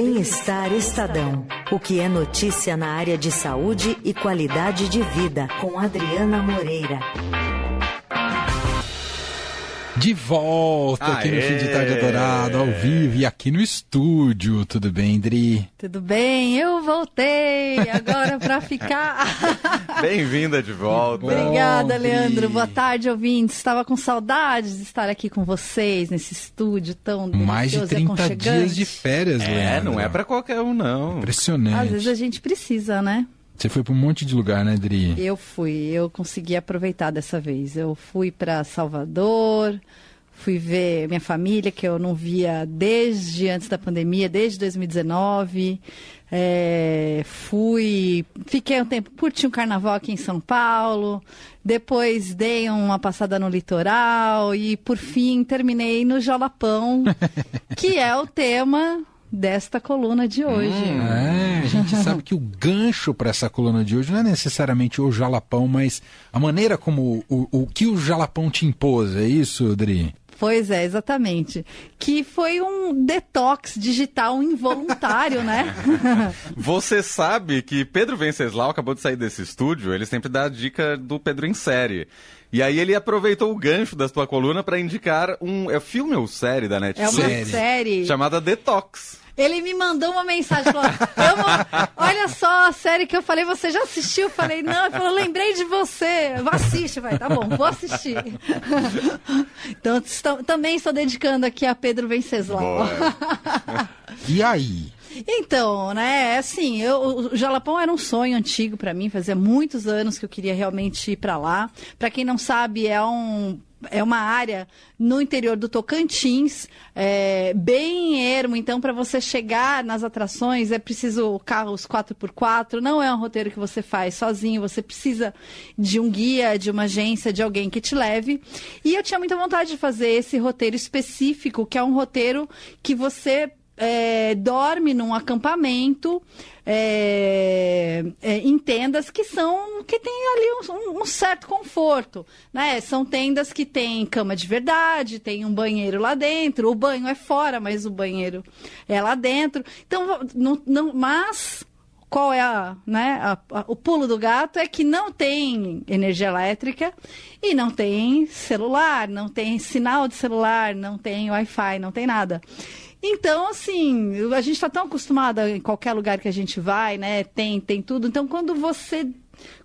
Bem-Estar Estadão. O que é notícia na área de saúde e qualidade de vida, com Adriana Moreira. De volta Aê. aqui no Fim de Tarde Adorado, ao vivo e aqui no estúdio. Tudo bem, Dri? Tudo bem, eu voltei agora para ficar. Bem-vinda de volta. Obrigada, Bom, Leandro. Boa tarde, ouvintes. Estava com saudades de estar aqui com vocês nesse estúdio tão Mais de 30 dias de férias, é, Leandro. não é para qualquer um, não. Impressionante. Às vezes a gente precisa, né? Você foi para um monte de lugar, né, Dri? Eu fui, eu consegui aproveitar dessa vez. Eu fui para Salvador, fui ver minha família, que eu não via desde antes da pandemia, desde 2019. É, fui, fiquei um tempo, curti um carnaval aqui em São Paulo, depois dei uma passada no litoral e, por fim, terminei no Jalapão, que é o tema desta coluna de hoje. Hum, é, a gente sabe que o gancho para essa coluna de hoje não é necessariamente o jalapão, mas a maneira como o, o, o que o jalapão te impôs, é isso, Dri? Pois é, exatamente. Que foi um detox digital involuntário, né? Você sabe que Pedro Venceslau acabou de sair desse estúdio, ele sempre dá a dica do Pedro em série. E aí ele aproveitou o gancho da sua coluna para indicar um é filme ou série da Netflix? É uma série. Chamada Detox. Ele me mandou uma mensagem, falou, olha só a série que eu falei, você já assistiu? Eu falei, não, ele falou, lembrei de você. Assiste, vai, tá bom, vou assistir. então, estou, também estou dedicando aqui a Pedro Venceslau. e aí? Então, né, assim, eu, o Jalapão era um sonho antigo para mim, fazia muitos anos que eu queria realmente ir para lá. Para quem não sabe, é um é uma área no interior do Tocantins, é, bem ermo. Então, para você chegar nas atrações, é preciso carros 4x4. Não é um roteiro que você faz sozinho. Você precisa de um guia, de uma agência, de alguém que te leve. E eu tinha muita vontade de fazer esse roteiro específico, que é um roteiro que você é, dorme num acampamento é, é, em tendas que são que tem ali um, um, certo conforto, né? São tendas que tem cama de verdade, tem um banheiro lá dentro. O banho é fora, mas o banheiro é lá dentro. Então, não, não, mas qual é a, né, a, a, o pulo do gato é que não tem energia elétrica e não tem celular, não tem sinal de celular, não tem Wi-Fi, não tem nada. Então, assim, a gente está tão acostumada em qualquer lugar que a gente vai, né? Tem, tem tudo. Então, quando você.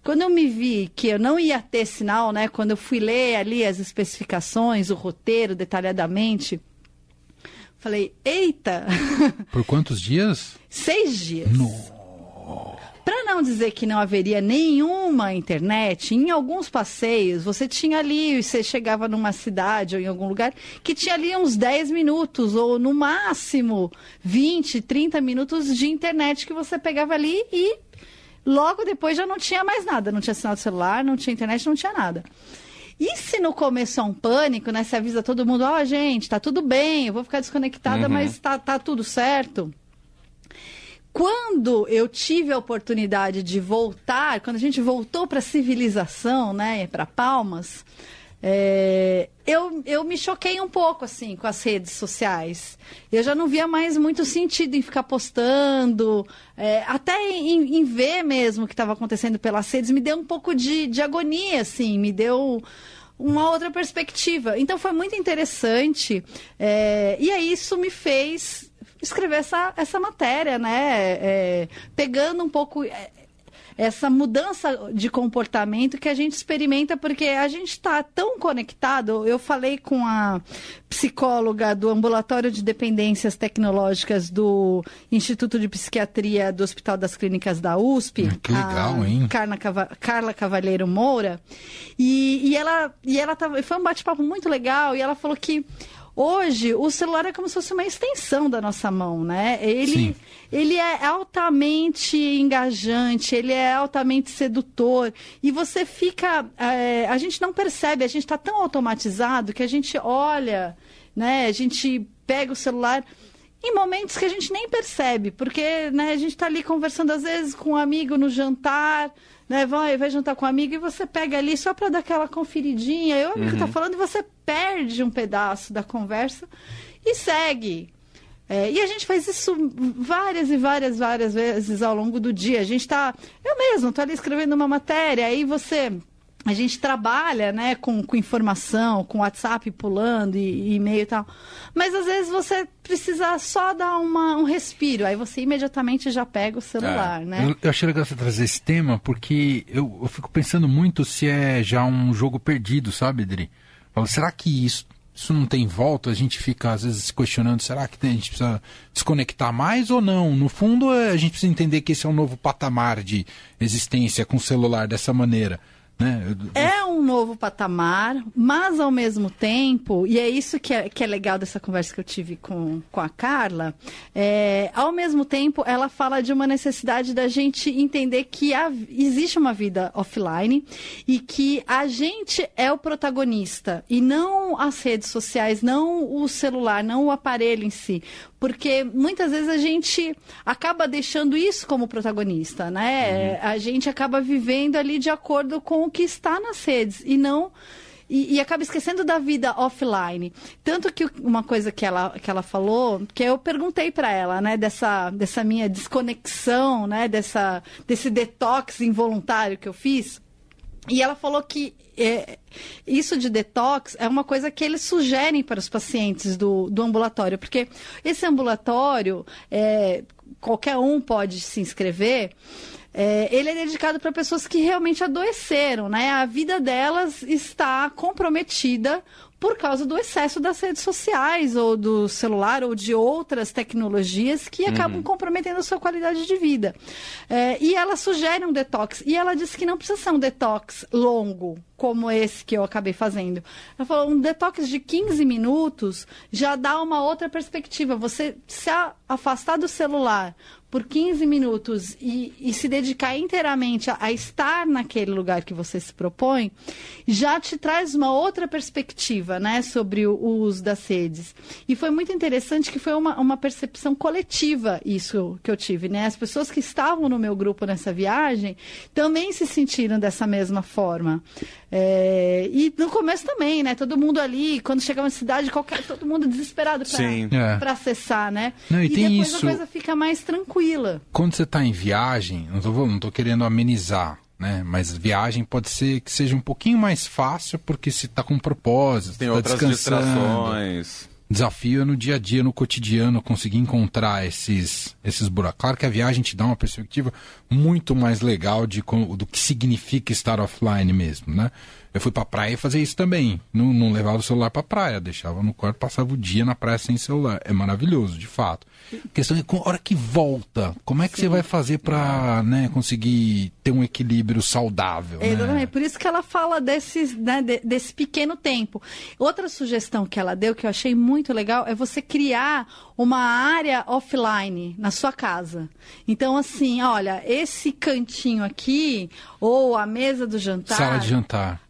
Quando eu me vi que eu não ia ter sinal, né? Quando eu fui ler ali as especificações, o roteiro detalhadamente, falei, eita! Por quantos dias? Seis dias. Nossa. Para não dizer que não haveria nenhuma internet, em alguns passeios você tinha ali, você chegava numa cidade ou em algum lugar que tinha ali uns 10 minutos ou no máximo 20, 30 minutos de internet que você pegava ali e logo depois já não tinha mais nada, não tinha sinal de celular, não tinha internet, não tinha nada. E se no começo é um pânico, né? Você avisa todo mundo, ó, oh, gente, tá tudo bem, eu vou ficar desconectada, uhum. mas tá, tá tudo certo. Quando eu tive a oportunidade de voltar, quando a gente voltou para a civilização, né, para Palmas, é, eu, eu me choquei um pouco assim com as redes sociais. Eu já não via mais muito sentido em ficar postando, é, até em, em, ver mesmo o que estava acontecendo pelas redes, me deu um pouco de, de agonia, assim, me deu uma outra perspectiva. Então foi muito interessante. É, e aí isso me fez escrever essa, essa matéria, né? É, pegando um pouco é, essa mudança de comportamento que a gente experimenta porque a gente está tão conectado. Eu falei com a psicóloga do Ambulatório de Dependências Tecnológicas do Instituto de Psiquiatria do Hospital das Clínicas da USP. Que legal, hein? Carla, Carla Cavalheiro Moura. E, e ela, e ela tava, foi um bate-papo muito legal e ela falou que Hoje, o celular é como se fosse uma extensão da nossa mão, né? Ele, ele é altamente engajante, ele é altamente sedutor. E você fica. É, a gente não percebe, a gente está tão automatizado que a gente olha, né? A gente pega o celular em momentos que a gente nem percebe, porque né, a gente está ali conversando às vezes com um amigo no jantar, né, vai, vai jantar com um amigo e você pega ali só para dar aquela conferidinha, eu amigo tá uhum. tá falando e você perde um pedaço da conversa e segue. É, e a gente faz isso várias e várias, várias vezes ao longo do dia. A gente está. Eu mesmo estou ali escrevendo uma matéria, aí você a gente trabalha né, com, com informação, com WhatsApp pulando e, e-mail e tal. Mas às vezes você precisa só dar uma, um respiro, aí você imediatamente já pega o celular, é. né? Eu, eu, achei legal você trazer esse tema, porque eu, eu fico pensando muito se é já um jogo perdido, sabe, Dri? será que isso, isso não tem volta? A gente fica às vezes se questionando, será que a gente precisa desconectar mais ou não? No fundo, é, a gente precisa entender que esse é um novo patamar de existência com o celular dessa maneira. Né? É um novo patamar, mas ao mesmo tempo, e é isso que é, que é legal dessa conversa que eu tive com, com a Carla, é, ao mesmo tempo ela fala de uma necessidade da gente entender que há, existe uma vida offline e que a gente é o protagonista e não as redes sociais, não o celular, não o aparelho em si porque muitas vezes a gente acaba deixando isso como protagonista, né? Uhum. A gente acaba vivendo ali de acordo com o que está nas redes e não e, e, acaba esquecendo da vida offline. Tanto que uma coisa que ela, que ela falou, que eu perguntei para ela, né, dessa, dessa minha desconexão, né, dessa, desse detox involuntário que eu fiz. E ela falou que é, isso de detox é uma coisa que eles sugerem para os pacientes do, do ambulatório, porque esse ambulatório, é, qualquer um pode se inscrever. É, ele é dedicado para pessoas que realmente adoeceram, né? A vida delas está comprometida por causa do excesso das redes sociais, ou do celular, ou de outras tecnologias que acabam uhum. comprometendo a sua qualidade de vida. É, e ela sugere um detox. E ela disse que não precisa ser um detox longo, como esse que eu acabei fazendo. Ela falou, um detox de 15 minutos já dá uma outra perspectiva. Você se afastar do celular por 15 minutos e, e se dedicar inteiramente a, a, estar naquele lugar que você se propõe, já te traz uma outra perspectiva né, sobre o, o uso das redes. E foi muito interessante que foi uma, uma percepção coletiva isso que eu tive. Né? As pessoas que estavam no meu grupo nessa viagem também se sentiram dessa mesma forma. É, e no começo também, né? Todo mundo ali, quando chegava na cidade, qualquer, todo mundo desesperado para é. acessar, né? Não, e, e depois isso... a coisa fica mais tranquila. Quando você está em viagem, não estou não tô querendo amenizar, né? Mas viagem pode ser que seja um pouquinho mais fácil porque se está com propósito, tem tá outras distrações desafio é no dia a dia, no cotidiano, conseguir encontrar esses, esses buracos. Claro que a viagem te dá uma perspectiva muito mais legal de, do que significa estar offline mesmo, né? Eu fui pra praia fazer isso também. Não, não levava o celular pra praia, deixava no quarto, passava o dia na praia sem celular. É maravilhoso, de fato. A questão é, a hora que volta, como é que Sim. você vai fazer pra né, conseguir ter um equilíbrio saudável? É, né? Por isso que ela fala desses, né, desse pequeno tempo. Outra sugestão que ela deu, que eu achei muito legal, é você criar uma área offline na sua casa. Então, assim, olha, esse cantinho aqui, ou a mesa do jantar. Sala de jantar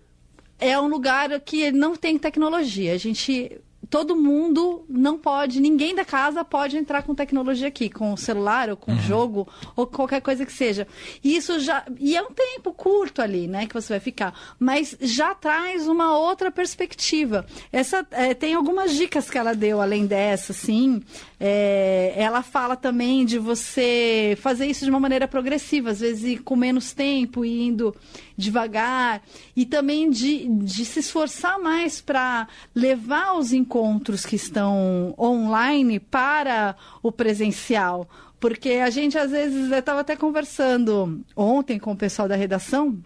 é um lugar que não tem tecnologia. A gente todo mundo não pode, ninguém da casa pode entrar com tecnologia aqui, com o celular ou com uhum. jogo ou qualquer coisa que seja. E isso já e é um tempo curto ali, né, que você vai ficar, mas já traz uma outra perspectiva. Essa é, tem algumas dicas que ela deu além dessa, sim. É, ela fala também de você fazer isso de uma maneira progressiva, às vezes com menos tempo, indo devagar, e também de, de se esforçar mais para levar os encontros que estão online para o presencial. Porque a gente, às vezes, eu estava até conversando ontem com o pessoal da redação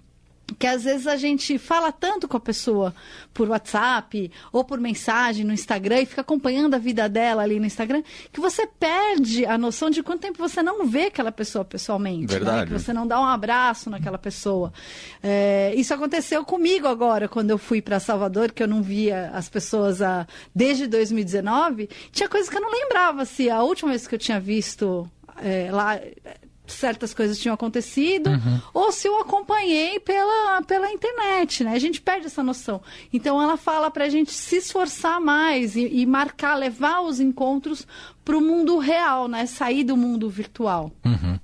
que às vezes a gente fala tanto com a pessoa por WhatsApp ou por mensagem no Instagram e fica acompanhando a vida dela ali no Instagram, que você perde a noção de quanto tempo você não vê aquela pessoa pessoalmente. Né? Verdade. Né? Que você não dá um abraço naquela pessoa. É, isso aconteceu comigo agora, quando eu fui para Salvador, que eu não via as pessoas a, desde 2019. Tinha coisas que eu não lembrava se a última vez que eu tinha visto é, lá certas coisas tinham acontecido, uhum. ou se eu acompanhei pela, pela internet, né? A gente perde essa noção. Então ela fala para a gente se esforçar mais e, e marcar, levar os encontros para o mundo real, né? Sair do mundo virtual. Uhum.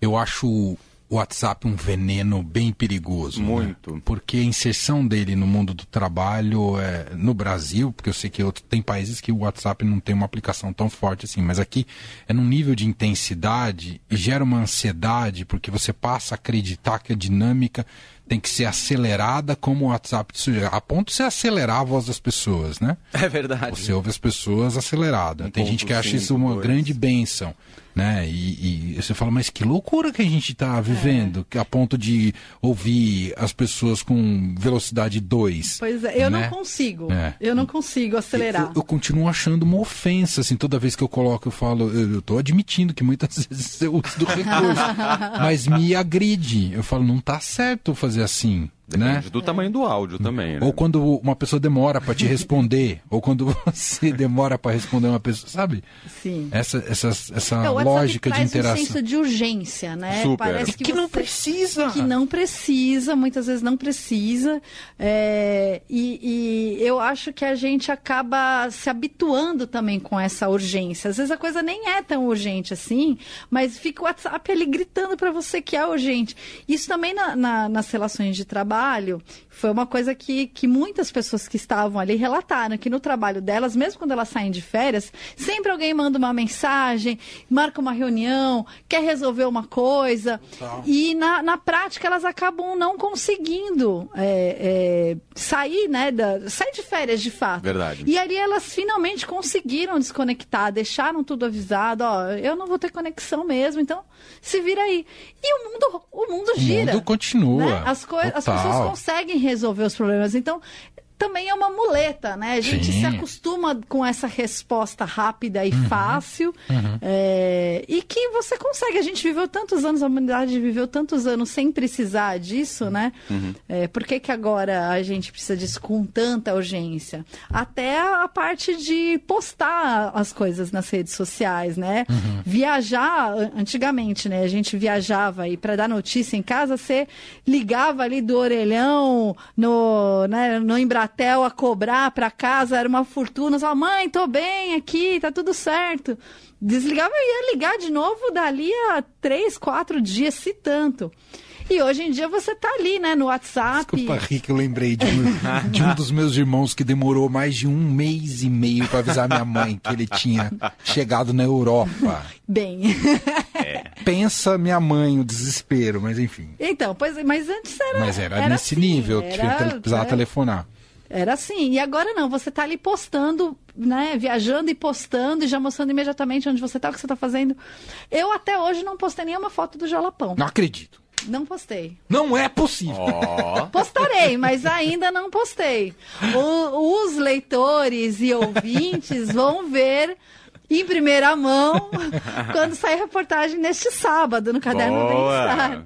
Eu acho WhatsApp um veneno bem perigoso. né? Muito. Porque a inserção dele no mundo do trabalho, é, no Brasil, porque eu sei que outro, tem países que o WhatsApp não tem uma aplicação tão forte assim, mas aqui é num nível de intensidade e gera uma ansiedade, porque você passa a acreditar que a dinâmica tem que ser acelerada como o WhatsApp te sugere, a ponto de você acelerar a voz das pessoas, né? É verdade. Você ouve as pessoas acelerada. Um Tem gente que acha 1.5, isso uma dois. grande bênção. Né? E, e você fala, mas que loucura que a gente está É. vivendo, que a ponto de ouvir as pessoas com velocidade 2. Pois é, eu né? não consigo. É. Eu não consigo acelerar. Eu, eu continuo achando uma ofensa, assim, toda vez que eu coloco, eu falo, eu, tô admitindo que muitas vezes eu uso do recurso, mas me agride. Eu falo, não tá certo fazer assim, né? Depende do tamanho do áudio também, né? Ou quando uma pessoa demora para te responder, ou quando você demora para responder uma pessoa, sabe? Sim. Essa, essa, essa É, o WhatsApp lógica de interação. um senso de urgência, né? Super. Parece que, não você- precisa. que não precisa, muitas vezes não precisa. é, e, e eu acho que a gente acaba se habituando também com essa urgência. Às vezes a coisa nem é tão urgente assim, mas fica o WhatsApp ali gritando para você que é urgente. Isso também na- na- nas relações de trabalho foi uma coisa que, que muitas pessoas que estavam ali relataram, que no trabalho delas, mesmo quando elas saem de férias, sempre alguém manda uma mensagem, marca uma reunião, quer resolver uma coisa. E na, na prática elas acabam não conseguindo é, é, sair, né? Da, sair de férias de fato. Verdade. E ali elas finalmente conseguiram desconectar, deixaram tudo avisado, ó, eu não vou ter conexão mesmo, então se vira aí. E o mundo, o mundo O gira. mundo continua. né? As, as Total. Pessoas conseguem resolver os problemas. Então, também é uma muleta, né? A gente Sim. se acostuma com essa resposta rápida Uhum. e fácil. é, e que você consegue. A gente viveu tantos anos, a humanidade viveu tantos anos sem precisar disso, né? É, por que, que agora a gente precisa disso com tanta urgência? Até a parte de postar as coisas nas redes sociais, né? Viajar, an- antigamente, né? A gente viajava e para dar notícia em casa, você ligava ali do orelhão no, né, no Embratel a cobrar para casa, era uma fortuna. Falava, mãe, tô bem aqui, tá tudo certo. Desligava e ia ligar de novo dali a três, quatro dias, se tanto. E hoje em dia você tá ali, né, no WhatsApp. Desculpa, Rick, eu lembrei de um, de um dos meus irmãos que demorou mais de um mês e meio para avisar minha mãe que ele tinha chegado na Europa. Bem. Pensa minha mãe, o desespero, mas enfim. então, pois, mas antes era. Mas era, nesse assim, nível que era- ele precisava é. telefonar. Era assim. E agora não, você tá ali postando, né? Viajando e postando e já mostrando imediatamente onde você tá, o que você tá fazendo. Eu até hoje não postei nenhuma foto do Jalapão. Não acredito. Não postei. Não é possível. Ó, Postarei, mas ainda não postei. O- os leitores e ouvintes vão ver em primeira mão quando sair reportagem neste sábado no Caderno Boa. Bem-Estar.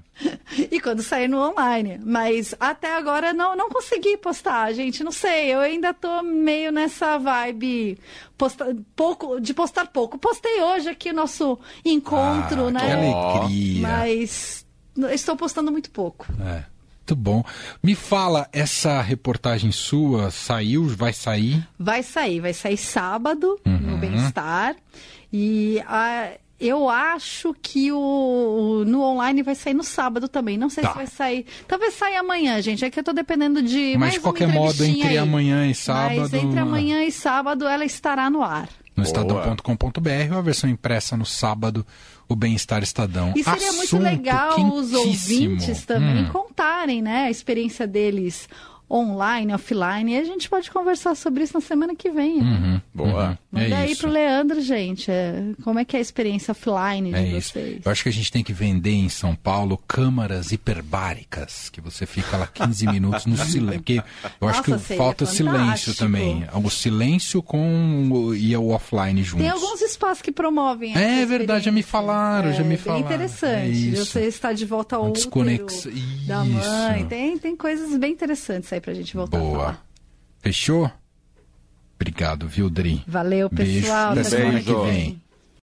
E quando sair no online. Mas até agora não, não consegui postar, gente. Não sei, eu ainda tô meio nessa vibe posta- pouco, de postar pouco. Postei hoje aqui o nosso encontro, Ah, né? Que alegria. Mas estou postando muito pouco. É. Muito bom. Me fala, essa reportagem sua saiu, vai sair? Vai sair, vai sair sábado Uhum. no Bem-Estar. E ah, eu acho que o, o- no online vai sair no sábado também. Não sei Tá. se vai sair. Talvez saia amanhã, gente. É que eu tô dependendo de. Mas mais de qualquer modo, entre aí. amanhã e sábado. Mas entre amanhã e sábado ela estará no ar. No Boa. estadão.com.br ou a versão impressa no sábado, o Bem-Estar Estadão. E seria muito Assunto legal os ouvintes também Hum. contarem, né, a experiência deles online, offline. E a gente pode conversar sobre isso na semana que vem. Uhum, Boa. uhum. Manda é aí isso. pro Leandro, gente. é, como é que é a experiência offline de É isso. vocês? Eu acho que a gente tem que vender em São Paulo câmaras hiperbáricas, que você fica lá 15 minutos no silêncio. Porque eu acho Nossa, que seria falta silêncio também. O silêncio com o, e o offline juntos. Tem alguns espaços que promovem É verdade, já me falaram, já me bem falaram. interessante. É isso. Você está de volta ao Uma útero desconex- da Isso. mãe. Tem, tem coisas bem interessantes aí pra gente voltar a Boa. falar. Fechou? Obrigado, viu, Dri? Valeu, Beijo. pessoal. Até Até semana que vem.